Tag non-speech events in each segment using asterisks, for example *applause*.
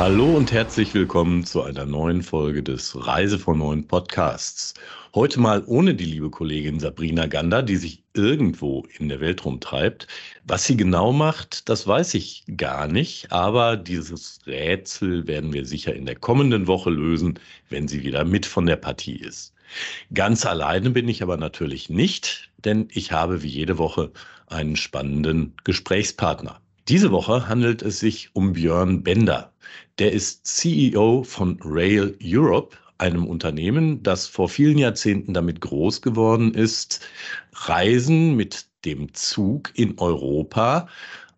Hallo und herzlich willkommen zu einer neuen Folge des Reise von neuen Podcasts. Heute mal ohne die liebe Kollegin Sabrina Gander, die sich irgendwo in der Welt rumtreibt. Was sie genau macht, das weiß ich gar nicht, aber dieses Rätsel werden wir sicher in der kommenden Woche lösen, wenn sie wieder mit von der Partie ist. Ganz alleine bin ich aber natürlich nicht, denn ich habe wie jede Woche einen spannenden Gesprächspartner. Diese Woche handelt es sich um Björn Bender. Der ist CEO von Rail Europe, einem Unternehmen, das vor vielen Jahrzehnten damit groß geworden ist, Reisen mit dem Zug in Europa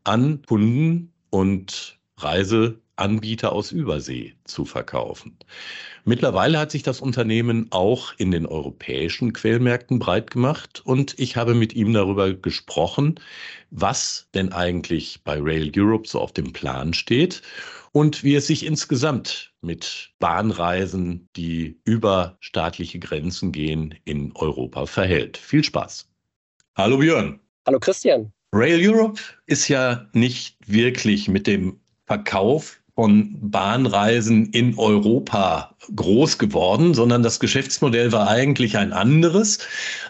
an Kunden und Reiseanbieter aus Übersee zu verkaufen. Mittlerweile hat sich das Unternehmen auch in den europäischen Quellmärkten breit gemacht und ich habe mit ihm darüber gesprochen, was denn eigentlich bei Rail Europe so auf dem Plan steht und wie es sich insgesamt mit Bahnreisen, die über staatliche Grenzen gehen, in Europa verhält. Viel Spaß. Hallo Björn. Hallo Christian. Rail Europe ist ja nicht wirklich mit dem Verkauf von Bahnreisen in Europa groß geworden, sondern das Geschäftsmodell war eigentlich ein anderes.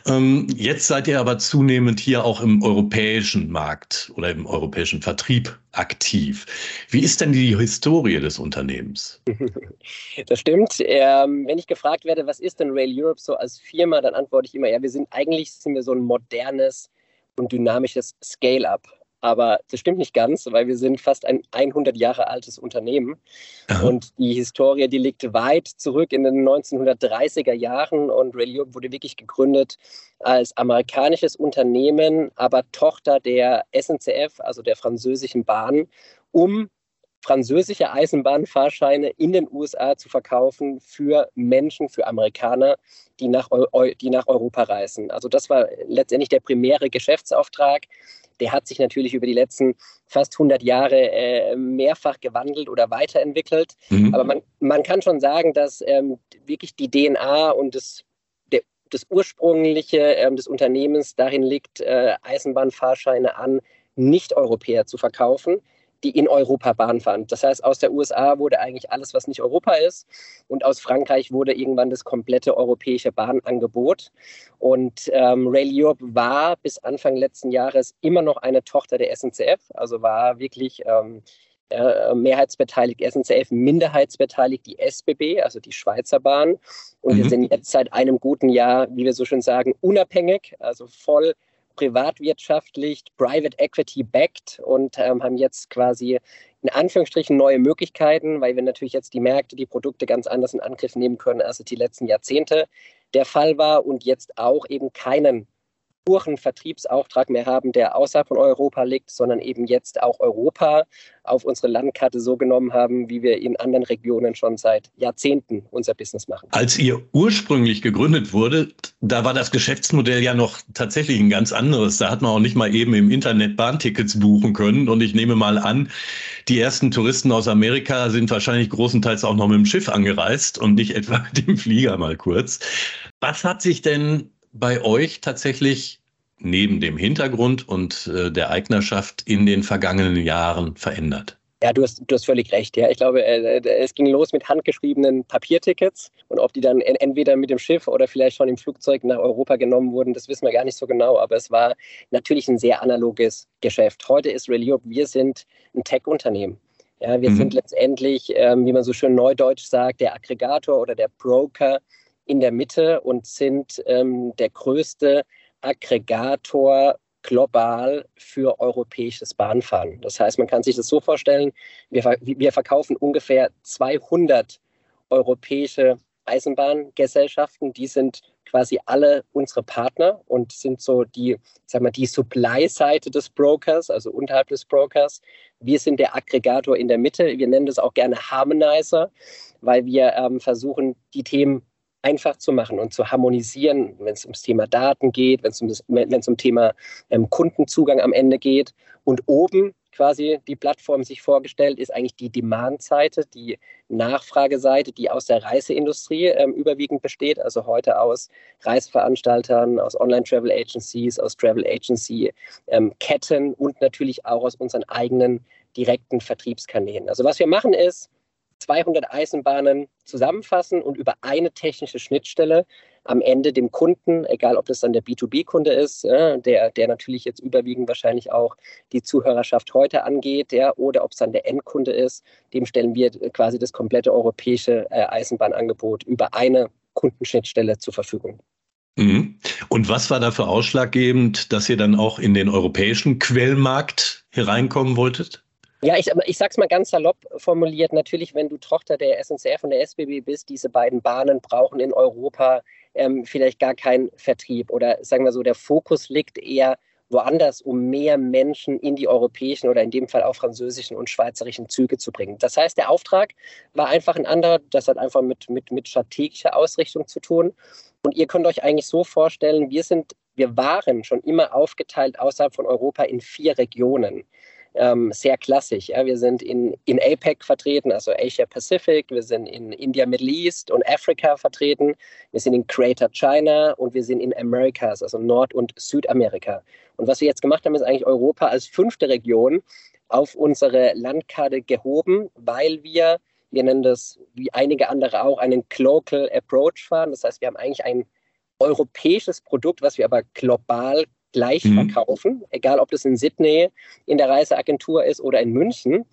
Ähm, jetzt seid ihr aber zunehmend hier auch im europäischen Markt oder im europäischen Vertrieb aktiv. Wie ist denn die Historie des Unternehmens? *laughs* Das stimmt. Ähm, wenn ich gefragt werde, was ist denn Rail Europe so als Firma, dann antworte ich immer, ja, wir sind eigentlich sind wir so ein modernes und dynamisches Scale-up. Aber das stimmt nicht ganz, weil wir sind fast ein 100 Jahre altes Unternehmen. Aha. Und die Historie, die liegt weit zurück in den 1930er Jahren. Und Rail wurde wirklich gegründet als amerikanisches Unternehmen, aber Tochter der SNCF, also der französischen Bahn, um französische Eisenbahnfahrscheine in den USA zu verkaufen für Menschen, für Amerikaner, die nach, die nach Europa reisen. Also das war letztendlich der primäre Geschäftsauftrag der hat sich natürlich über die letzten fast 100 Jahre äh, mehrfach gewandelt oder weiterentwickelt. Mhm. Aber man, man kann schon sagen, dass ähm, wirklich die DNA und das, das ursprüngliche ähm, des Unternehmens darin liegt, äh, Eisenbahnfahrscheine an Nicht-Europäer zu verkaufen die in Europa Bahn fahren. Das heißt, aus der USA wurde eigentlich alles, was nicht Europa ist. Und aus Frankreich wurde irgendwann das komplette europäische Bahnangebot. Und ähm, Rail Europe war bis Anfang letzten Jahres immer noch eine Tochter der SNCF, also war wirklich ähm, äh, mehrheitsbeteiligt SNCF, minderheitsbeteiligt die SBB, also die Schweizer Bahn. Und mhm. wir sind jetzt seit einem guten Jahr, wie wir so schön sagen, unabhängig, also voll privatwirtschaftlich, Private Equity backed und ähm, haben jetzt quasi in Anführungsstrichen neue Möglichkeiten, weil wir natürlich jetzt die Märkte, die Produkte ganz anders in Angriff nehmen können, als es die letzten Jahrzehnte der Fall war und jetzt auch eben keinen puren Vertriebsauftrag mehr haben, der außerhalb von Europa liegt, sondern eben jetzt auch Europa auf unsere Landkarte so genommen haben, wie wir in anderen Regionen schon seit Jahrzehnten unser Business machen. Als ihr ursprünglich gegründet wurde, da war das Geschäftsmodell ja noch tatsächlich ein ganz anderes. Da hat man auch nicht mal eben im Internet Bahntickets buchen können. Und ich nehme mal an, die ersten Touristen aus Amerika sind wahrscheinlich großenteils auch noch mit dem Schiff angereist und nicht etwa *laughs* mit dem Flieger mal kurz. Was hat sich denn bei euch tatsächlich neben dem Hintergrund und äh, der Eignerschaft in den vergangenen Jahren verändert? Ja, du hast, du hast völlig recht. Ja, ich glaube, äh, äh, es ging los mit handgeschriebenen Papiertickets und ob die dann entweder mit dem Schiff oder vielleicht schon im Flugzeug nach Europa genommen wurden, das wissen wir gar nicht so genau. Aber es war natürlich ein sehr analoges Geschäft. Heute ist Reliop, wir sind ein Tech-Unternehmen. Ja, wir mhm. sind letztendlich, ähm, wie man so schön neudeutsch sagt, der Aggregator oder der Broker in der Mitte und sind ähm, der größte Aggregator global für europäisches Bahnfahren. Das heißt, man kann sich das so vorstellen, wir, wir verkaufen ungefähr 200 europäische Eisenbahngesellschaften, die sind quasi alle unsere Partner und sind so die, sag mal, die Supply-Seite des Brokers, also unterhalb des Brokers. Wir sind der Aggregator in der Mitte. Wir nennen das auch gerne Harmonizer, weil wir ähm, versuchen, die Themen einfach zu machen und zu harmonisieren, wenn es ums Thema Daten geht, wenn es um, das, um Thema ähm, Kundenzugang am Ende geht. Und oben quasi die Plattform sich vorgestellt, ist eigentlich die Demand-Seite, die Nachfrageseite, die aus der Reiseindustrie ähm, überwiegend besteht, also heute aus Reiseveranstaltern, aus Online-Travel-Agencies, aus Travel-Agency-Ketten ähm, und natürlich auch aus unseren eigenen direkten Vertriebskanälen. Also was wir machen ist, 200 Eisenbahnen zusammenfassen und über eine technische Schnittstelle am Ende dem Kunden, egal ob das dann der B2B-Kunde ist, der, der natürlich jetzt überwiegend wahrscheinlich auch die Zuhörerschaft heute angeht, ja, oder ob es dann der Endkunde ist, dem stellen wir quasi das komplette europäische äh, Eisenbahnangebot über eine Kundenschnittstelle zur Verfügung. Mhm. Und was war dafür ausschlaggebend, dass ihr dann auch in den europäischen Quellmarkt hereinkommen wolltet? Ja, ich, ich sag's mal ganz salopp formuliert. Natürlich, wenn du Tochter der SNCF und der SBB bist, diese beiden Bahnen brauchen in Europa ähm, vielleicht gar keinen Vertrieb. Oder sagen wir so, der Fokus liegt eher woanders, um mehr Menschen in die europäischen oder in dem Fall auch französischen und schweizerischen Züge zu bringen. Das heißt, der Auftrag war einfach ein anderer. Das hat einfach mit, mit, mit strategischer Ausrichtung zu tun. Und ihr könnt euch eigentlich so vorstellen, wir sind, wir waren schon immer aufgeteilt außerhalb von Europa in vier Regionen ähm, sehr klassisch. Ja. Wir sind in, in APEC vertreten, also Asia Pacific, wir sind in India, Middle East und Afrika vertreten, wir sind in Greater China und wir sind in Americas, also Nord- und Südamerika. Und was wir jetzt gemacht haben, ist eigentlich Europa als fünfte Region auf unsere Landkarte gehoben, weil wir, wir nennen das wie einige andere auch, einen Global Approach fahren. Das heißt, wir haben eigentlich ein europäisches Produkt, was wir aber global gleich mhm. verkaufen, egal ob das in Sydney in der Reiseagentur ist oder in München.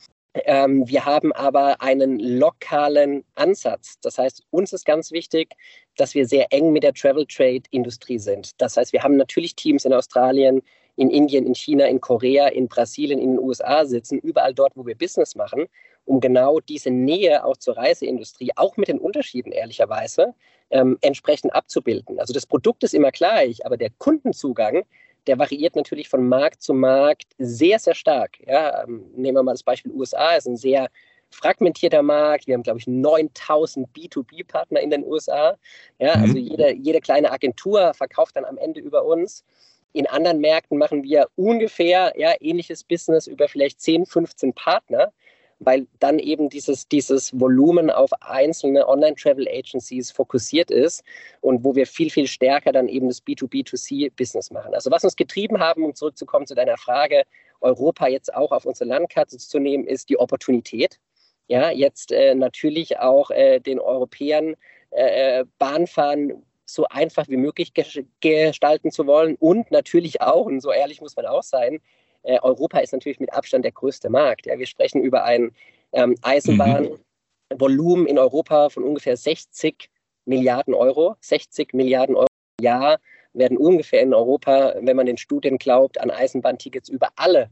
Ähm, wir haben aber einen lokalen Ansatz. Das heißt, uns ist ganz wichtig, dass wir sehr eng mit der Travel Trade Industrie sind. Das heißt, wir haben natürlich Teams in Australien, in Indien, in China, in Korea, in Brasilien, in den USA sitzen, überall dort, wo wir Business machen, um genau diese Nähe auch zur Reiseindustrie, auch mit den Unterschieden ehrlicherweise, ähm, entsprechend abzubilden. Also das Produkt ist immer gleich, aber der Kundenzugang, der variiert natürlich von Markt zu Markt sehr, sehr stark. Ja, ähm, nehmen wir mal das Beispiel USA, ist ein sehr fragmentierter Markt. Wir haben, glaube ich, 9000 B2B-Partner in den USA. Ja, mhm. Also jede, jede kleine Agentur verkauft dann am Ende über uns. In anderen Märkten machen wir ungefähr ja, ähnliches Business über vielleicht 10, 15 Partner weil dann eben dieses, dieses Volumen auf einzelne Online-Travel-Agencies fokussiert ist und wo wir viel, viel stärker dann eben das B2B2C-Business machen. Also was uns getrieben haben, um zurückzukommen zu deiner Frage, Europa jetzt auch auf unsere Landkarte zu nehmen, ist die Opportunität. Ja, jetzt äh, natürlich auch äh, den Europäern äh, äh Bahnfahren so einfach wie möglich gestalten zu wollen und natürlich auch, und so ehrlich muss man auch sein, äh, Europa ist natürlich mit Abstand der größte Markt. Ja, wir sprechen über ein ähm, Eisenbahnvolumen in Europa von ungefähr 60 Milliarden Euro. 60 Milliarden Euro im Jahr werden ungefähr in Europa, wenn man den Studien glaubt, an Eisenbahntickets über alle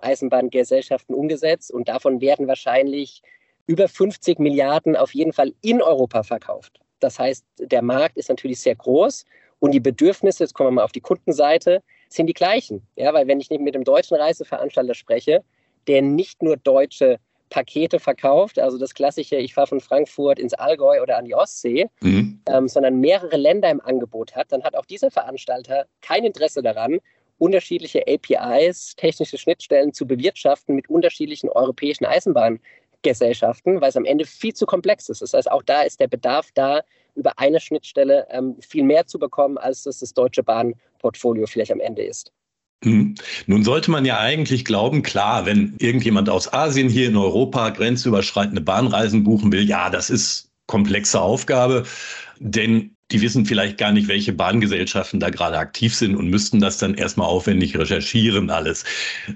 Eisenbahngesellschaften umgesetzt. Und davon werden wahrscheinlich über 50 Milliarden auf jeden Fall in Europa verkauft. Das heißt, der Markt ist natürlich sehr groß und die Bedürfnisse, jetzt kommen wir mal auf die Kundenseite, sind die gleichen. Ja, weil wenn ich nicht mit dem deutschen Reiseveranstalter spreche, der nicht nur deutsche Pakete verkauft, also das klassische, ich fahre von Frankfurt ins Allgäu oder an die Ostsee, mhm. ähm, sondern mehrere Länder im Angebot hat, dann hat auch dieser Veranstalter kein Interesse daran, unterschiedliche APIs, technische Schnittstellen zu bewirtschaften mit unterschiedlichen europäischen Eisenbahngesellschaften, weil es am Ende viel zu komplex ist. Das heißt, auch da ist der Bedarf da, über eine Schnittstelle ähm, viel mehr zu bekommen, als das das Deutsche Bahnportfolio vielleicht am Ende ist. Hm. Nun sollte man ja eigentlich glauben, klar, wenn irgendjemand aus Asien hier in Europa grenzüberschreitende Bahnreisen buchen will, ja, das ist komplexe Aufgabe, denn die wissen vielleicht gar nicht, welche Bahngesellschaften da gerade aktiv sind und müssten das dann erstmal aufwendig recherchieren alles.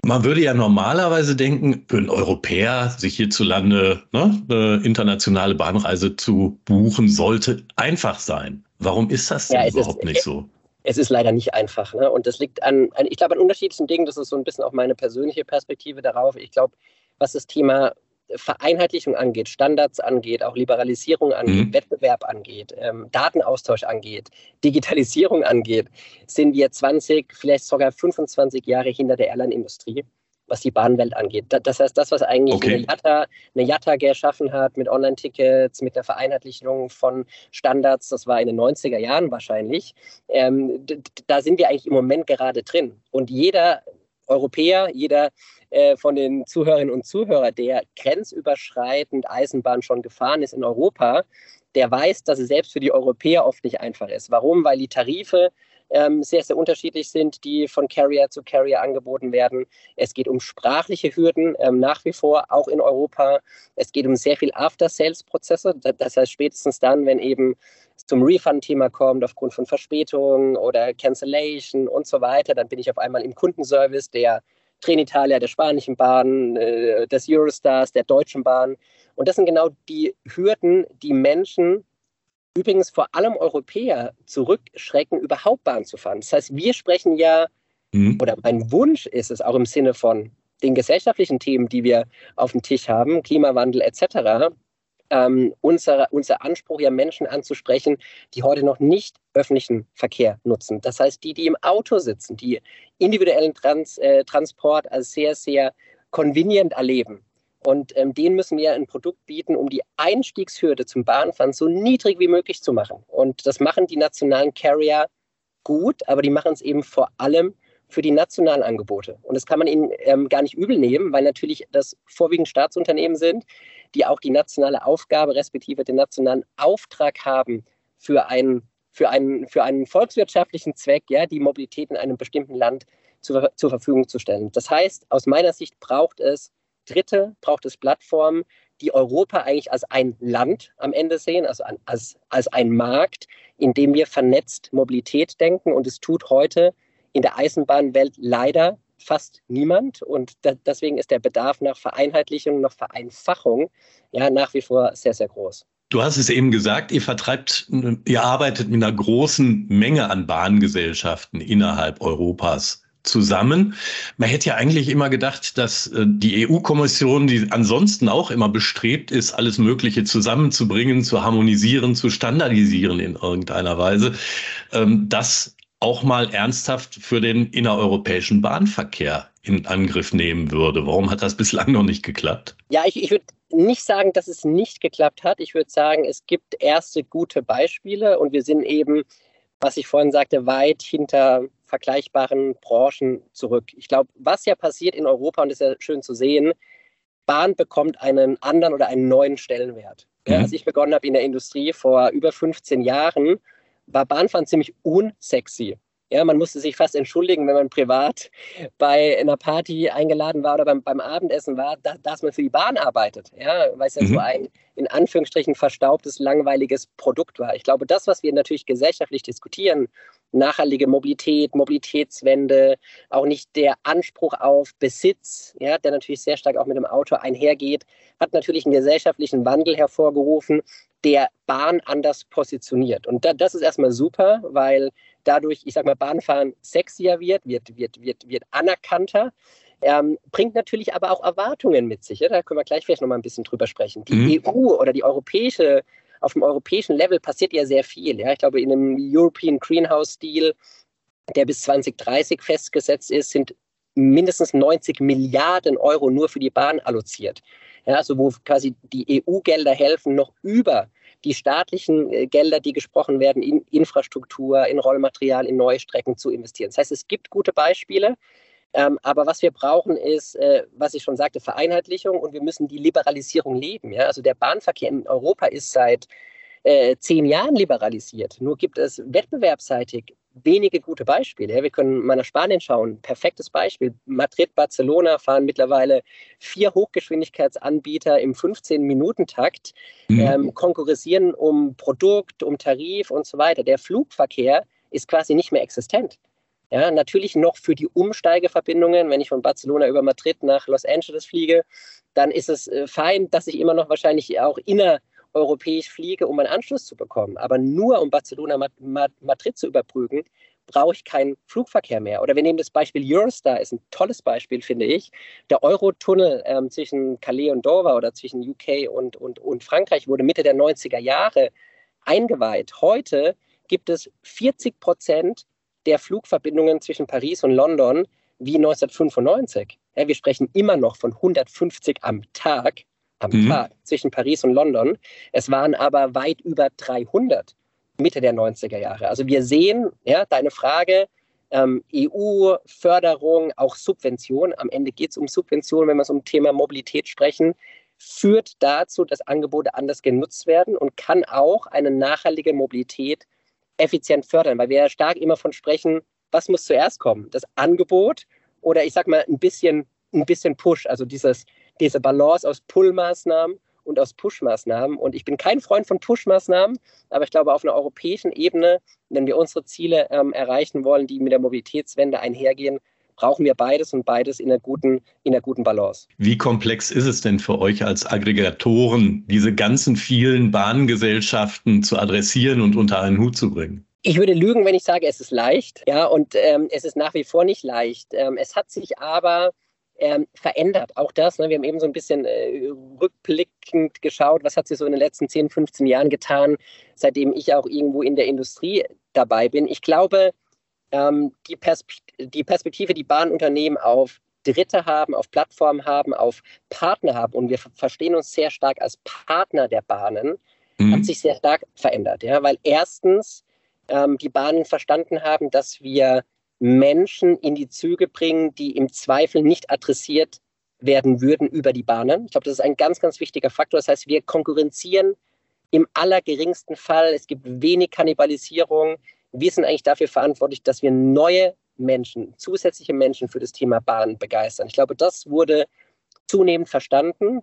Man würde ja normalerweise denken, für einen Europäer sich hierzulande ne, eine internationale Bahnreise zu buchen, sollte einfach sein. Warum ist das denn ja, überhaupt ist, nicht so? Es ist leider nicht einfach. Ne? Und das liegt an, an ich glaube, an unterschiedlichen Dingen. Das ist so ein bisschen auch meine persönliche Perspektive darauf. Ich glaube, was das Thema Vereinheitlichung angeht, Standards angeht, auch Liberalisierung angeht, mhm. Wettbewerb angeht, ähm, Datenaustausch angeht, Digitalisierung angeht, sind wir 20, vielleicht sogar 25 Jahre hinter der Airline-Industrie, was die Bahnwelt angeht. Das heißt, das, was eigentlich okay. eine, Jatta, eine Jatta geschaffen hat mit Online-Tickets, mit der Vereinheitlichung von Standards, das war in den 90er Jahren wahrscheinlich, ähm, da sind wir eigentlich im Moment gerade drin. Und jeder Europäer, jeder äh, von den Zuhörerinnen und Zuhörern, der grenzüberschreitend Eisenbahn schon gefahren ist in Europa, der weiß, dass es selbst für die Europäer oft nicht einfach ist. Warum? Weil die Tarife ähm, sehr, sehr unterschiedlich sind, die von Carrier zu Carrier angeboten werden. Es geht um sprachliche Hürden ähm, nach wie vor, auch in Europa. Es geht um sehr viel After-Sales-Prozesse. Das heißt, spätestens dann, wenn eben zum Refund-Thema kommt, aufgrund von Verspätungen oder Cancellation und so weiter, dann bin ich auf einmal im Kundenservice der Trenitalia, der spanischen Bahn, äh, des Eurostars, der Deutschen Bahn. Und das sind genau die Hürden, die Menschen übrigens vor allem Europäer zurückschrecken, überhaupt Bahn zu fahren. Das heißt, wir sprechen ja, mhm. oder mein Wunsch ist es auch im Sinne von den gesellschaftlichen Themen, die wir auf dem Tisch haben, Klimawandel etc., ähm, unser, unser Anspruch, ja Menschen anzusprechen, die heute noch nicht öffentlichen Verkehr nutzen. Das heißt, die, die im Auto sitzen, die individuellen Trans, äh, Transport als sehr, sehr convenient erleben. Und ähm, denen müssen wir ein Produkt bieten, um die Einstiegshürde zum Bahnfahren so niedrig wie möglich zu machen. Und das machen die nationalen Carrier gut, aber die machen es eben vor allem für die nationalen Angebote. Und das kann man ihnen ähm, gar nicht übel nehmen, weil natürlich das vorwiegend Staatsunternehmen sind, die auch die nationale Aufgabe respektive den nationalen Auftrag haben, für einen, für einen, für einen volkswirtschaftlichen Zweck, ja, die Mobilität in einem bestimmten Land zur, zur Verfügung zu stellen. Das heißt, aus meiner Sicht braucht es Dritte, braucht es Plattformen, die Europa eigentlich als ein Land am Ende sehen, also als, als ein Markt, in dem wir vernetzt Mobilität denken. Und es tut heute in der Eisenbahnwelt leider fast niemand. Und da, deswegen ist der Bedarf nach Vereinheitlichung, nach Vereinfachung ja nach wie vor sehr, sehr groß. Du hast es eben gesagt, ihr vertreibt, ihr arbeitet mit einer großen Menge an Bahngesellschaften innerhalb Europas zusammen. Man hätte ja eigentlich immer gedacht, dass äh, die EU-Kommission, die ansonsten auch immer bestrebt ist, alles Mögliche zusammenzubringen, zu harmonisieren, zu standardisieren in irgendeiner Weise, ähm, das auch mal ernsthaft für den innereuropäischen Bahnverkehr in Angriff nehmen würde. Warum hat das bislang noch nicht geklappt? Ja, ich, ich würde nicht sagen, dass es nicht geklappt hat. Ich würde sagen, es gibt erste gute Beispiele und wir sind eben, was ich vorhin sagte, weit hinter vergleichbaren Branchen zurück. Ich glaube, was ja passiert in Europa, und das ist ja schön zu sehen, Bahn bekommt einen anderen oder einen neuen Stellenwert. Ja, mhm. als ich begonnen habe in der Industrie vor über 15 Jahren, war Bahnfahren ziemlich unsexy. Ja, man musste sich fast entschuldigen, wenn man privat bei einer Party eingeladen war oder beim, beim Abendessen war, da, dass man für die Bahn arbeitet. Ja, weil es ja mhm. so ein in Anführungsstrichen verstaubtes, langweiliges Produkt war. Ich glaube, das, was wir natürlich gesellschaftlich diskutieren, nachhaltige Mobilität, Mobilitätswende, auch nicht der Anspruch auf Besitz, ja, der natürlich sehr stark auch mit dem Auto einhergeht, hat natürlich einen gesellschaftlichen Wandel hervorgerufen, der Bahn anders positioniert. Und da, das ist erstmal super, weil dadurch, ich sag mal, Bahnfahren sexier wird, wird, wird, wird, wird anerkannter. Ähm, bringt natürlich aber auch Erwartungen mit sich. Ja? Da können wir gleich vielleicht noch mal ein bisschen drüber sprechen. Die mhm. EU oder die europäische, auf dem europäischen Level passiert ja sehr viel. Ja? Ich glaube, in einem European Greenhouse Deal, der bis 2030 festgesetzt ist, sind mindestens 90 Milliarden Euro nur für die Bahn alloziert. Ja, also wo quasi die EU-Gelder helfen, noch über die staatlichen äh, Gelder, die gesprochen werden, in Infrastruktur, in Rollmaterial, in neue Strecken zu investieren. Das heißt, es gibt gute Beispiele. Ähm, aber was wir brauchen, ist, äh, was ich schon sagte, Vereinheitlichung und wir müssen die Liberalisierung leben. Ja? Also der Bahnverkehr in Europa ist seit äh, zehn Jahren liberalisiert. Nur gibt es wettbewerbsseitig wenige gute Beispiele. Ja, wir können mal nach Spanien schauen. Perfektes Beispiel. Madrid, Barcelona fahren mittlerweile vier Hochgeschwindigkeitsanbieter im 15-Minuten-Takt, mhm. ähm, konkurrieren um Produkt, um Tarif und so weiter. Der Flugverkehr ist quasi nicht mehr existent. Ja, natürlich noch für die Umsteigeverbindungen, wenn ich von Barcelona über Madrid nach Los Angeles fliege, dann ist es äh, fein, dass ich immer noch wahrscheinlich auch inner europäisch fliege, um einen Anschluss zu bekommen. Aber nur um Barcelona Madrid zu überbrücken, brauche ich keinen Flugverkehr mehr. Oder wir nehmen das Beispiel Eurostar, ist ein tolles Beispiel, finde ich. Der Eurotunnel ähm, zwischen Calais und Dover oder zwischen UK und, und, und Frankreich wurde Mitte der 90er Jahre eingeweiht. Heute gibt es 40 Prozent der Flugverbindungen zwischen Paris und London wie 1995. Ja, wir sprechen immer noch von 150 am Tag am mhm. Tag zwischen Paris und London. Es waren aber weit über 300 Mitte der 90er Jahre. Also wir sehen, ja, deine Frage, ähm, EU-Förderung, auch Subvention, am Ende geht es um Subvention, wenn wir so um Thema Mobilität sprechen, führt dazu, dass Angebote anders genutzt werden und kann auch eine nachhaltige Mobilität effizient fördern, weil wir ja stark immer von sprechen, was muss zuerst kommen? Das Angebot oder ich sag mal ein bisschen, ein bisschen Push, also dieses, diese Balance aus Pull-Maßnahmen und aus Push-Maßnahmen. Und ich bin kein Freund von Push-Maßnahmen, aber ich glaube, auf einer europäischen Ebene, wenn wir unsere Ziele ähm, erreichen wollen, die mit der Mobilitätswende einhergehen, brauchen wir beides und beides in einer guten, in einer guten Balance. Wie komplex ist es denn für euch als Aggregatoren, diese ganzen vielen Bahngesellschaften zu adressieren und unter einen Hut zu bringen? Ich würde lügen, wenn ich sage, es ist leicht. Ja, und ähm, es ist nach wie vor nicht leicht. Ähm, es hat sich aber ähm, verändert. Auch das, ne, wir haben eben so ein bisschen äh, rückblickend geschaut, was hat sich so in den letzten 10, 15 Jahren getan, seitdem ich auch irgendwo in der Industrie dabei bin. Ich glaube, ähm, die, Perspe die Perspektive, die Bahnunternehmen auf Dritte haben, auf Plattformen haben, auf Partner haben und wir verstehen uns sehr stark als Partner der Bahnen, mhm. hat sich sehr stark verändert. Ja? Weil erstens ähm, die Bahnen verstanden haben, dass wir Menschen in die Züge bringen, die im Zweifel nicht adressiert werden würden über die Bahnen. Ich glaube, das ist ein ganz, ganz wichtiger Faktor. Das heißt, wir konkurrenzieren im allergeringsten Fall. Es gibt wenig Kannibalisierung. Wir sind eigentlich dafür verantwortlich, dass wir neue Menschen, zusätzliche Menschen für das Thema Bahn begeistern. Ich glaube, das wurde zunehmend verstanden.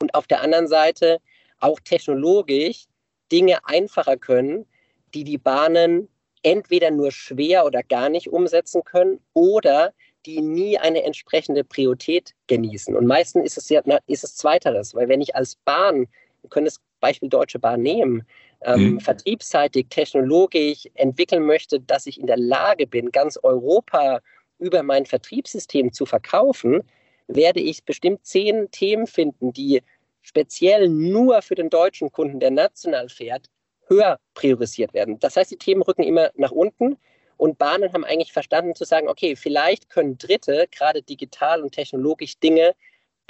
Und auf der anderen Seite auch technologisch Dinge einfacher können, die die Bahnen entweder nur schwer oder gar nicht umsetzen können oder die nie eine entsprechende Priorität genießen. Und meistens ist es ja ist es zweiteres, weil wenn ich als Bahn, wir können das Beispiel Deutsche Bahn nehmen, ähm, mhm. vertriebsseitig, technologisch entwickeln möchte, dass ich in der Lage bin, ganz Europa über mein Vertriebssystem zu verkaufen, werde ich bestimmt zehn Themen finden, die speziell nur für den deutschen Kunden, der national fährt, höher priorisiert werden. Das heißt, die Themen rücken immer nach unten und Bahnen haben eigentlich verstanden zu sagen, okay, vielleicht können Dritte gerade digital und technologisch Dinge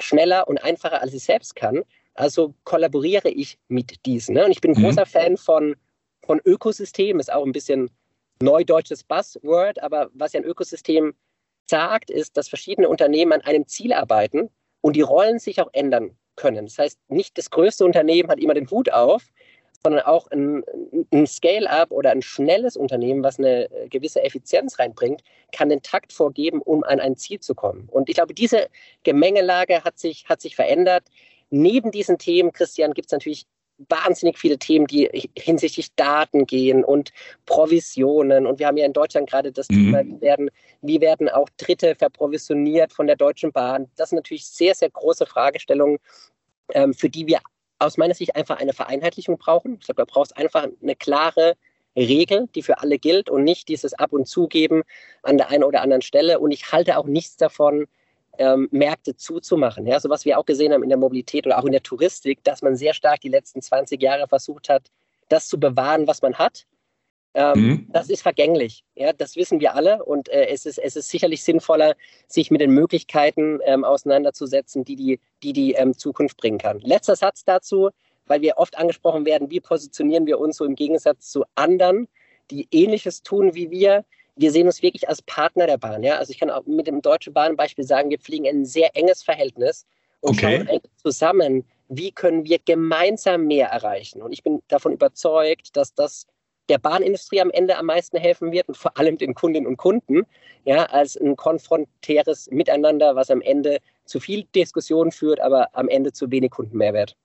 schneller und einfacher, als ich selbst kann. Also kollaboriere ich mit diesen. Ne? Und ich bin ein mhm. großer Fan von, von Ökosystem, ist auch ein bisschen neudeutsches Buzzword, aber was ja ein Ökosystem sagt, ist, dass verschiedene Unternehmen an einem Ziel arbeiten und die Rollen sich auch ändern können. Das heißt, nicht das größte Unternehmen hat immer den Hut auf, sondern auch ein, ein Scale-up oder ein schnelles Unternehmen, was eine gewisse Effizienz reinbringt, kann den Takt vorgeben, um an ein Ziel zu kommen. Und ich glaube, diese Gemengelage hat sich, hat sich verändert. Neben diesen Themen, Christian, gibt es natürlich wahnsinnig viele Themen, die hinsichtlich Daten gehen und Provisionen. Und wir haben ja in Deutschland gerade das mhm. Thema, wie werden, wie werden auch Dritte verprovisioniert von der Deutschen Bahn. Das sind natürlich sehr, sehr große Fragestellungen, ähm, für die wir aus meiner Sicht einfach eine Vereinheitlichung brauchen. Ich glaube, da brauchst einfach eine klare Regel, die für alle gilt und nicht dieses Ab- und Zugeben an der einen oder anderen Stelle. Und ich halte auch nichts davon, ähm, Märkte zuzumachen. Ja, so was wir auch gesehen haben in der Mobilität oder auch in der Touristik, dass man sehr stark die letzten 20 Jahre versucht hat, das zu bewahren, was man hat ähm, mhm. Das ist vergänglich. Ja, das wissen wir alle. Und äh, es, ist, es ist sicherlich sinnvoller, sich mit den Möglichkeiten ähm, auseinanderzusetzen, die die, die, die ähm, Zukunft bringen kann. Letzter Satz dazu, weil wir oft angesprochen werden, wie positionieren wir uns so im Gegensatz zu anderen, die Ähnliches tun wie wir. Wir sehen uns wirklich als Partner der Bahn. Ja? Also ich kann auch mit dem Deutschen Bahnbeispiel sagen, wir fliegen ein sehr enges Verhältnis und okay. schauen zusammen, wie können wir gemeinsam mehr erreichen. Und ich bin davon überzeugt, dass das der Bahnindustrie am Ende am meisten helfen wird und vor allem den Kundinnen und Kunden, ja, als ein konfrontäres Miteinander, was am Ende zu viel Diskussion führt, aber am Ende zu wenig Kundenmehrwert.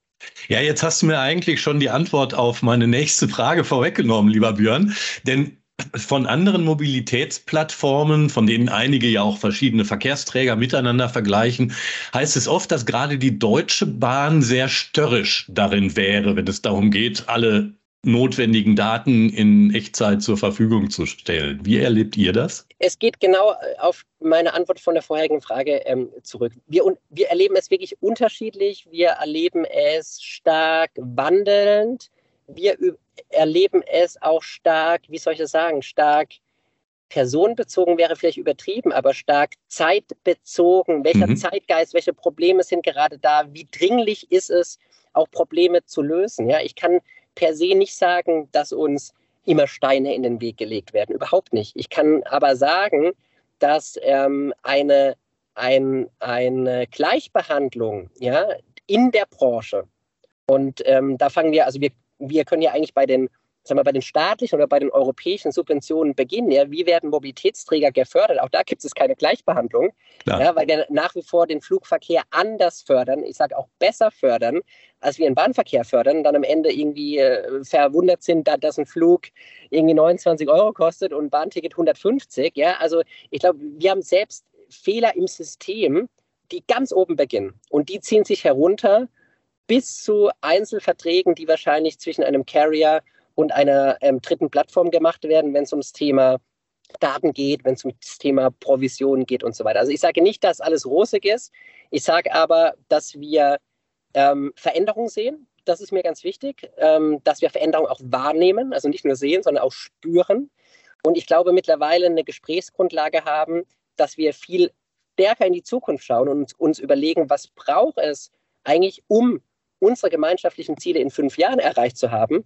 Ja, jetzt hast du mir eigentlich schon die Antwort auf meine nächste Frage vorweggenommen, lieber Björn. Denn von anderen Mobilitätsplattformen, von denen einige ja auch verschiedene Verkehrsträger miteinander vergleichen, heißt es oft, dass gerade die Deutsche Bahn sehr störrisch darin wäre, wenn es darum geht, alle notwendigen Daten in Echtzeit zur Verfügung zu stellen. Wie erlebt ihr das? Es geht genau äh, auf meine Antwort von der vorherigen Frage ähm, zurück. Wir, wir erleben es wirklich unterschiedlich. Wir erleben es stark wandelnd. Wir erleben es auch stark, wie soll ich das sagen, stark personenbezogen wäre vielleicht übertrieben, aber stark zeitbezogen. Welcher mhm. Zeitgeist, welche Probleme sind gerade da? Wie dringlich ist es, auch Probleme zu lösen? Ja, ich kann per se nicht sagen, dass uns immer Steine in den Weg gelegt werden. Überhaupt nicht. Ich kann aber sagen, dass ähm, eine, ein, eine Gleichbehandlung ja, in der Branche, und ähm, da fangen wir, also wir, wir können ja eigentlich bei den sagen wir, bei den staatlichen oder bei den europäischen Subventionen beginnen. Ja, wie werden Mobilitätsträger gefördert? Auch da gibt es keine Gleichbehandlung, ja, weil wir nach wie vor den Flugverkehr anders fördern, ich sage auch besser fördern, als wir den Bahnverkehr fördern, dann am Ende irgendwie äh, verwundert sind, da, dass ein Flug irgendwie 29 Euro kostet und ein Bahnticket 150. Ja, also ich glaube, wir haben selbst Fehler im System, die ganz oben beginnen und die ziehen sich herunter bis zu Einzelverträgen, die wahrscheinlich zwischen einem Carrier und einer ähm, dritten Plattform gemacht werden, wenn es ums Thema Daten geht, wenn es ums Thema Provision geht und so weiter. Also ich sage nicht, dass alles rosig ist. Ich sage aber, dass wir ähm, Veränderungen sehen. Das ist mir ganz wichtig, ähm, dass wir Veränderungen auch wahrnehmen, also nicht nur sehen, sondern auch spüren. Und ich glaube, mittlerweile eine Gesprächsgrundlage haben, dass wir viel stärker in die Zukunft schauen und uns überlegen, was braucht es eigentlich, um unsere gemeinschaftlichen Ziele in fünf Jahren erreicht zu haben,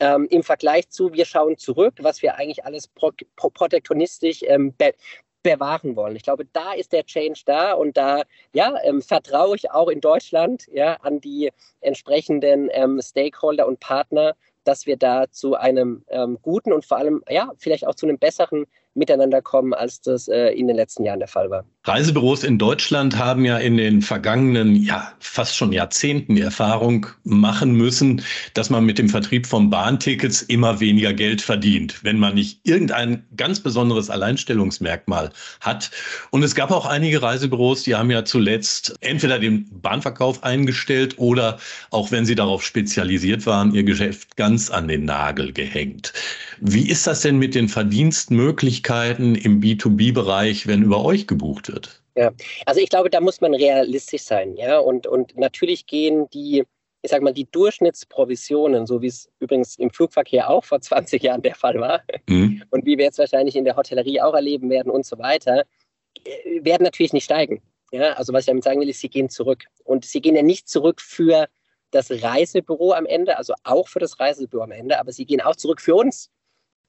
ähm, im Vergleich zu, wir schauen zurück, was wir eigentlich alles pro, pro protektionistisch ähm, be bewahren wollen. Ich glaube, da ist der Change da und da ja, ähm, vertraue ich auch in Deutschland ja, an die entsprechenden ähm, Stakeholder und Partner, dass wir da zu einem ähm, guten und vor allem ja, vielleicht auch zu einem besseren miteinander kommen, als das äh, in den letzten Jahren der Fall war. Reisebüros in Deutschland haben ja in den vergangenen, ja, fast schon Jahrzehnten die Erfahrung machen müssen, dass man mit dem Vertrieb von Bahntickets immer weniger Geld verdient, wenn man nicht irgendein ganz besonderes Alleinstellungsmerkmal hat. Und es gab auch einige Reisebüros, die haben ja zuletzt entweder den Bahnverkauf eingestellt oder auch wenn sie darauf spezialisiert waren, ihr Geschäft ganz an den Nagel gehängt. Wie ist das denn mit den Verdienstmöglichkeiten im B2B-Bereich, wenn über euch gebucht wird? Ja, also ich glaube, da muss man realistisch sein, ja. Und, und natürlich gehen die, ich sag mal, die Durchschnittsprovisionen, so wie es übrigens im Flugverkehr auch vor 20 Jahren der Fall war mhm. und wie wir jetzt wahrscheinlich in der Hotellerie auch erleben werden und so weiter, äh, werden natürlich nicht steigen. Ja, also was ich damit sagen will, ist, sie gehen zurück. Und sie gehen ja nicht zurück für das Reisebüro am Ende, also auch für das Reisebüro am Ende, aber sie gehen auch zurück für uns.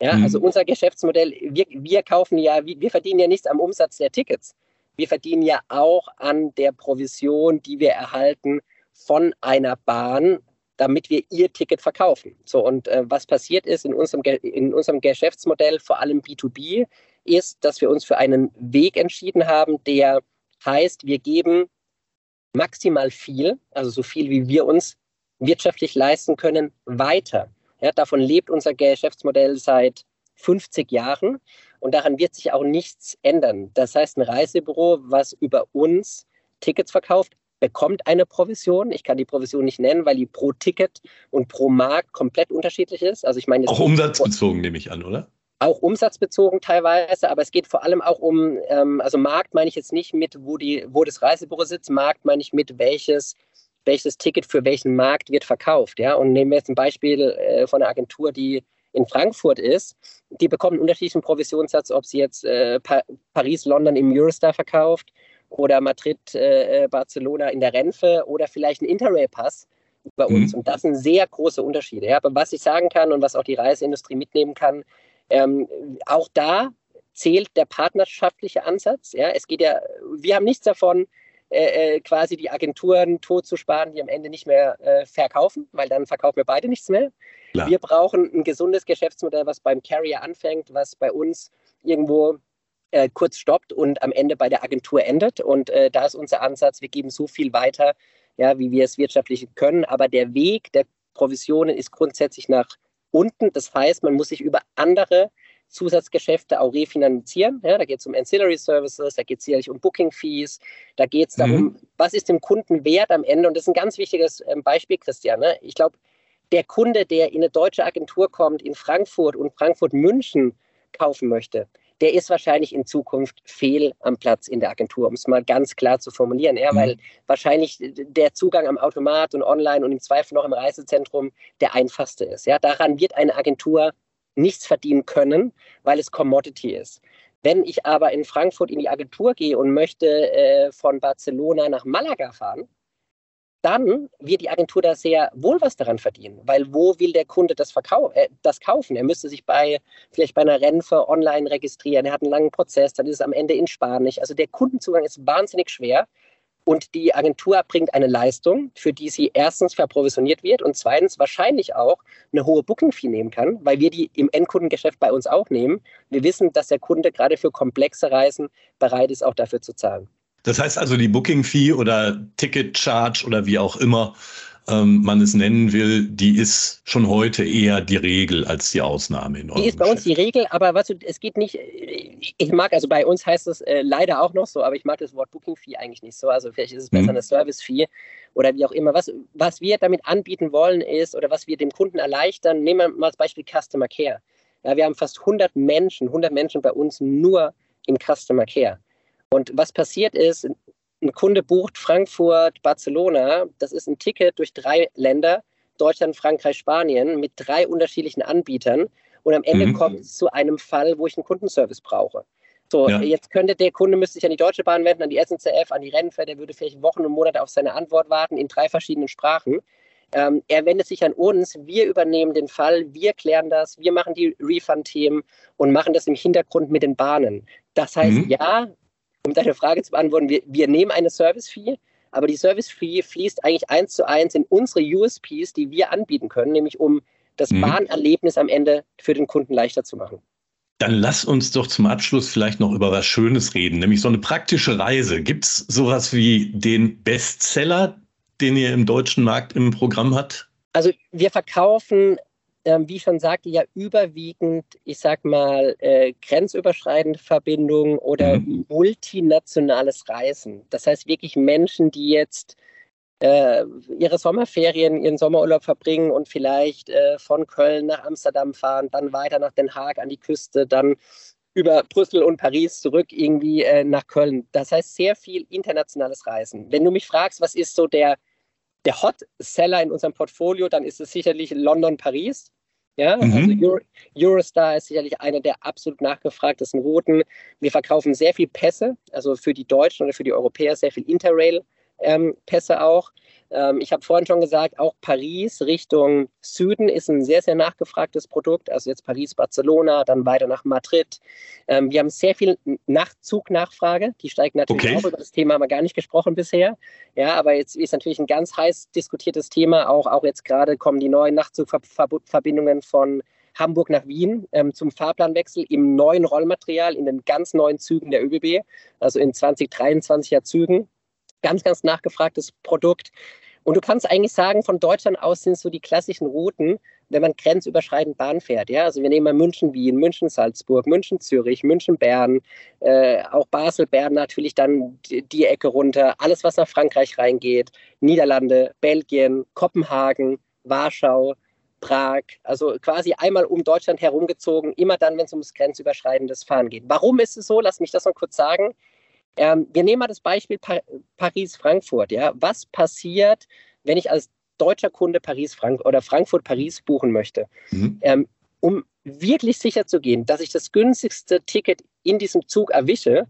Ja, mhm. also unser Geschäftsmodell, wir, wir kaufen ja, wir verdienen ja nichts am Umsatz der Tickets. Wir verdienen ja auch an der Provision, die wir erhalten von einer Bahn, damit wir ihr Ticket verkaufen. So, und äh, was passiert ist in unserem, in unserem Geschäftsmodell, vor allem B2B, ist, dass wir uns für einen Weg entschieden haben, der heißt, wir geben maximal viel, also so viel, wie wir uns wirtschaftlich leisten können, weiter. Ja, davon lebt unser Geschäftsmodell seit 50 Jahren und daran wird sich auch nichts ändern. Das heißt, ein Reisebüro, was über uns Tickets verkauft, bekommt eine Provision. Ich kann die Provision nicht nennen, weil die pro Ticket und pro Markt komplett unterschiedlich ist. Also ich meine auch umsatzbezogen nehme ich an, oder? Auch umsatzbezogen teilweise, aber es geht vor allem auch um, ähm, also Markt meine ich jetzt nicht mit, wo, die, wo das Reisebüro sitzt, Markt meine ich mit, welches welches Ticket für welchen Markt wird verkauft. Ja? Und nehmen wir jetzt ein Beispiel äh, von einer Agentur, die in Frankfurt ist, die bekommen einen unterschiedlichen Provisionssatz, ob sie jetzt äh, pa Paris, London im Eurostar verkauft oder Madrid, äh, Barcelona in der Renfe oder vielleicht ein Interrail-Pass bei uns. Mhm. Und das sind sehr große Unterschiede. Ja? Aber was ich sagen kann und was auch die Reiseindustrie mitnehmen kann, ähm, auch da zählt der partnerschaftliche Ansatz. Ja? Es geht ja, wir haben nichts davon, äh, äh, quasi die Agenturen tot zu sparen, die am Ende nicht mehr äh, verkaufen, weil dann verkaufen wir beide nichts mehr. Klar. Wir brauchen ein gesundes Geschäftsmodell, was beim Carrier anfängt, was bei uns irgendwo äh, kurz stoppt und am Ende bei der Agentur endet. Und äh, da ist unser Ansatz, wir geben so viel weiter, ja, wie wir es wirtschaftlich können. Aber der Weg der Provisionen ist grundsätzlich nach unten. Das heißt, man muss sich über andere Zusatzgeschäfte auch refinanzieren. Ja, da geht es um Ancillary Services, da geht es sicherlich um Booking Fees, da geht es darum, mhm. was ist dem Kunden wert am Ende. Und das ist ein ganz wichtiges ähm, Beispiel, Christian. Ne? Ich glaube, der Kunde, der in eine deutsche Agentur kommt, in Frankfurt und Frankfurt-München kaufen möchte, der ist wahrscheinlich in Zukunft fehl am Platz in der Agentur, um es mal ganz klar zu formulieren. Ja, mhm. weil wahrscheinlich der Zugang am Automat und online und im Zweifel noch im Reisezentrum der einfachste ist. Ja, daran wird eine Agentur nichts verdienen können, weil es Commodity ist. Wenn ich aber in Frankfurt in die Agentur gehe und möchte äh, von Barcelona nach Malaga fahren, dann wird die Agentur da sehr wohl was daran verdienen, weil wo will der Kunde das, verkau äh, das kaufen? Er müsste sich bei vielleicht bei einer Renfe online registrieren, er hat einen langen Prozess, dann ist es am Ende in Spanisch. Also der Kundenzugang ist wahnsinnig schwer und die Agentur erbringt eine Leistung, für die sie erstens verprovisioniert wird und zweitens wahrscheinlich auch eine hohe Booking-Fee nehmen kann, weil wir die im Endkundengeschäft bei uns auch nehmen. Wir wissen, dass der Kunde gerade für komplexe Reisen bereit ist, auch dafür zu zahlen. Das heißt also, die Booking-Fee oder Ticket-Charge oder wie auch immer ähm, man es nennen will, die ist schon heute eher die Regel als die Ausnahme in Die ist bei uns die Regel, aber was, es geht nicht, ich mag, also bei uns heißt es äh, leider auch noch so, aber ich mag das Wort Booking-Fee eigentlich nicht so. Also vielleicht ist es besser mhm. eine Service-Fee oder wie auch immer. Was, was wir damit anbieten wollen ist oder was wir dem Kunden erleichtern, nehmen wir mal als Beispiel Customer Care. Ja, wir haben fast 100 Menschen, 100 Menschen bei uns nur im Customer Care. Und was passiert ist, ein Kunde bucht Frankfurt, Barcelona, das ist ein Ticket durch drei Länder, Deutschland, Frankreich, Spanien, mit drei unterschiedlichen Anbietern. Und am Ende mhm. kommt es zu einem Fall, wo ich einen Kundenservice brauche. So, ja. jetzt könnte der Kunde müsste sich an die Deutsche Bahn wenden, an die SNCF, an die Rennfahrt, der würde vielleicht Wochen und Monate auf seine Antwort warten in drei verschiedenen Sprachen. Ähm, er wendet sich an uns, wir übernehmen den Fall, wir klären das, wir machen die Refund-Themen und machen das im Hintergrund mit den Bahnen. Das heißt, mhm. ja, um deine Frage zu beantworten, wir, wir nehmen eine Service-Fee, aber die Service-Fee fließt eigentlich eins zu eins in unsere USPs, die wir anbieten können, nämlich um das mhm. Bahnerlebnis am Ende für den Kunden leichter zu machen. Dann lass uns doch zum Abschluss vielleicht noch über was Schönes reden, nämlich so eine praktische Reise. Gibt es sowas wie den Bestseller, den ihr im deutschen Markt im Programm habt? Also wir verkaufen wie ich schon sagte, ja überwiegend, ich sag mal, äh, grenzüberschreitende Verbindungen oder mhm. multinationales Reisen. Das heißt wirklich Menschen, die jetzt äh, ihre Sommerferien, ihren Sommerurlaub verbringen und vielleicht äh, von Köln nach Amsterdam fahren, dann weiter nach Den Haag an die Küste, dann über Brüssel und Paris zurück irgendwie äh, nach Köln. Das heißt sehr viel internationales Reisen. Wenn du mich fragst, was ist so der der Hot-Seller in unserem Portfolio, dann ist es sicherlich London, Paris. Ja, mhm. also Euro, Eurostar ist sicherlich eine der absolut nachgefragtesten Routen. Wir verkaufen sehr viel Pässe, also für die Deutschen oder für die Europäer sehr viel Interrail-Pässe ähm, auch. Ähm, ich habe vorhin schon gesagt, auch Paris Richtung Süden ist ein sehr, sehr nachgefragtes Produkt. Also jetzt Paris, Barcelona, dann weiter nach Madrid. Ähm, wir haben sehr viel Nachtzugnachfrage. Die steigt natürlich okay. auch. Über das Thema haben wir gar nicht gesprochen bisher. Ja, aber jetzt ist natürlich ein ganz heiß diskutiertes Thema. Auch, auch jetzt gerade kommen die neuen Nachtzugverbindungen von Hamburg nach Wien ähm, zum Fahrplanwechsel im neuen Rollmaterial, in den ganz neuen Zügen der ÖBB, also in 2023er Zügen ganz, ganz nachgefragtes Produkt. Und du kannst eigentlich sagen, von Deutschland aus sind so die klassischen Routen, wenn man grenzüberschreitend Bahn fährt. Ja? Also wir nehmen mal München, Wien, München, Salzburg, München, Zürich, München, Bern, äh, auch Basel, Bern natürlich dann die, die, Ecke runter. Alles, was nach Frankreich reingeht, Niederlande, Belgien, Kopenhagen, Warschau, Prag. Also quasi einmal um Deutschland herumgezogen, immer dann, wenn es ums grenzüberschreitendes Fahren geht. Warum ist es so? Lass mich das noch kurz sagen. Ähm, wir nehmen mal das Beispiel pa Paris-Frankfurt. Ja? Was passiert, wenn ich als deutscher Kunde Paris-Frank oder Frankfurt-Paris buchen möchte? Mhm. Ähm, um wirklich sicher zu gehen, dass ich das günstigste Ticket in diesem Zug erwische,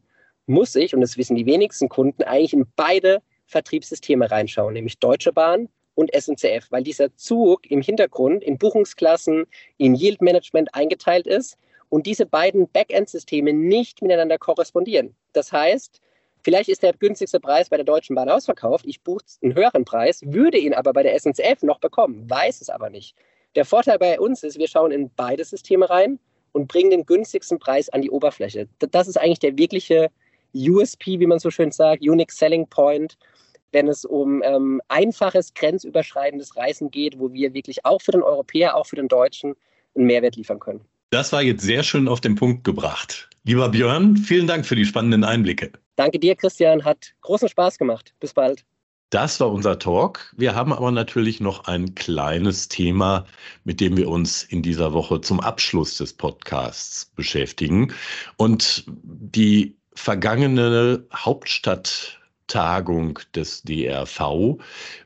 muss ich, und das wissen die wenigsten Kunden, eigentlich in beide Vertriebssysteme reinschauen, nämlich Deutsche Bahn und SNCF, weil dieser Zug im Hintergrund in Buchungsklassen, in Yield Management eingeteilt ist und diese beiden Backend-Systeme nicht miteinander korrespondieren. Das heißt, vielleicht ist der günstigste Preis bei der Deutschen Bahn ausverkauft, ich buche einen höheren Preis, würde ihn aber bei der SNCF noch bekommen, weiß es aber nicht. Der Vorteil bei uns ist, wir schauen in beide Systeme rein und bringen den günstigsten Preis an die Oberfläche. Das ist eigentlich der wirkliche USP, wie man so schön sagt, Unique Selling Point, wenn es um ähm, einfaches, grenzüberschreitendes Reisen geht, wo wir wirklich auch für den Europäer, auch für den Deutschen einen Mehrwert liefern können. Das war jetzt sehr schön auf den Punkt gebracht. Lieber Björn, vielen Dank für die spannenden Einblicke. Danke dir, Christian. Hat großen Spaß gemacht. Bis bald. Das war unser Talk. Wir haben aber natürlich noch ein kleines Thema, mit dem wir uns in dieser Woche zum Abschluss des Podcasts beschäftigen. Und die vergangene Hauptstadt Tagung des DRV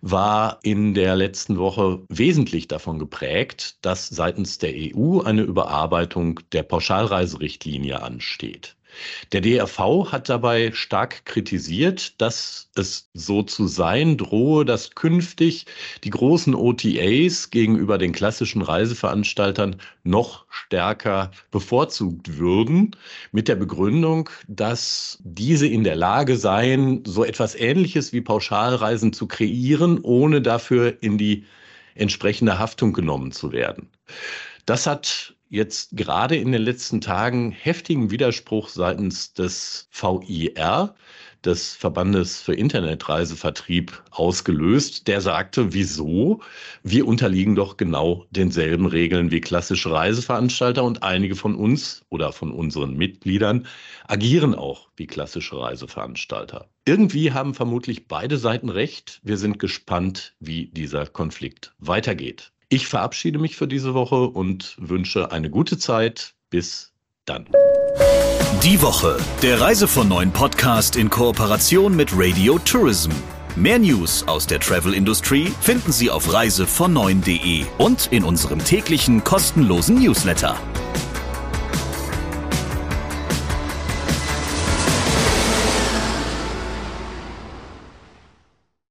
war in der letzten Woche wesentlich davon geprägt, dass seitens der EU eine Überarbeitung der Pauschalreiserichtlinie ansteht. Der DRV hat dabei stark kritisiert, dass es so zu sein drohe, dass künftig die großen OTAs gegenüber den klassischen Reiseveranstaltern noch stärker bevorzugt würden, mit der Begründung, dass diese in der Lage seien, so etwas Ähnliches wie Pauschalreisen zu kreieren, ohne dafür in die entsprechende Haftung genommen zu werden. Das hat jetzt gerade in den letzten Tagen heftigen Widerspruch seitens des VIR, des Verbandes für Internetreisevertrieb, ausgelöst. Der sagte, wieso? Wir unterliegen doch genau denselben Regeln wie klassische Reiseveranstalter und einige von uns oder von unseren Mitgliedern agieren auch wie klassische Reiseveranstalter. Irgendwie haben vermutlich beide Seiten recht. Wir sind gespannt, wie dieser Konflikt weitergeht. Ich verabschiede mich für diese Woche und wünsche eine gute Zeit. Bis dann. Die Woche, der Reise von neuen Podcast in Kooperation mit Radio Tourism. Mehr News aus der Travel Industry finden Sie auf reisevon und in unserem täglichen kostenlosen Newsletter.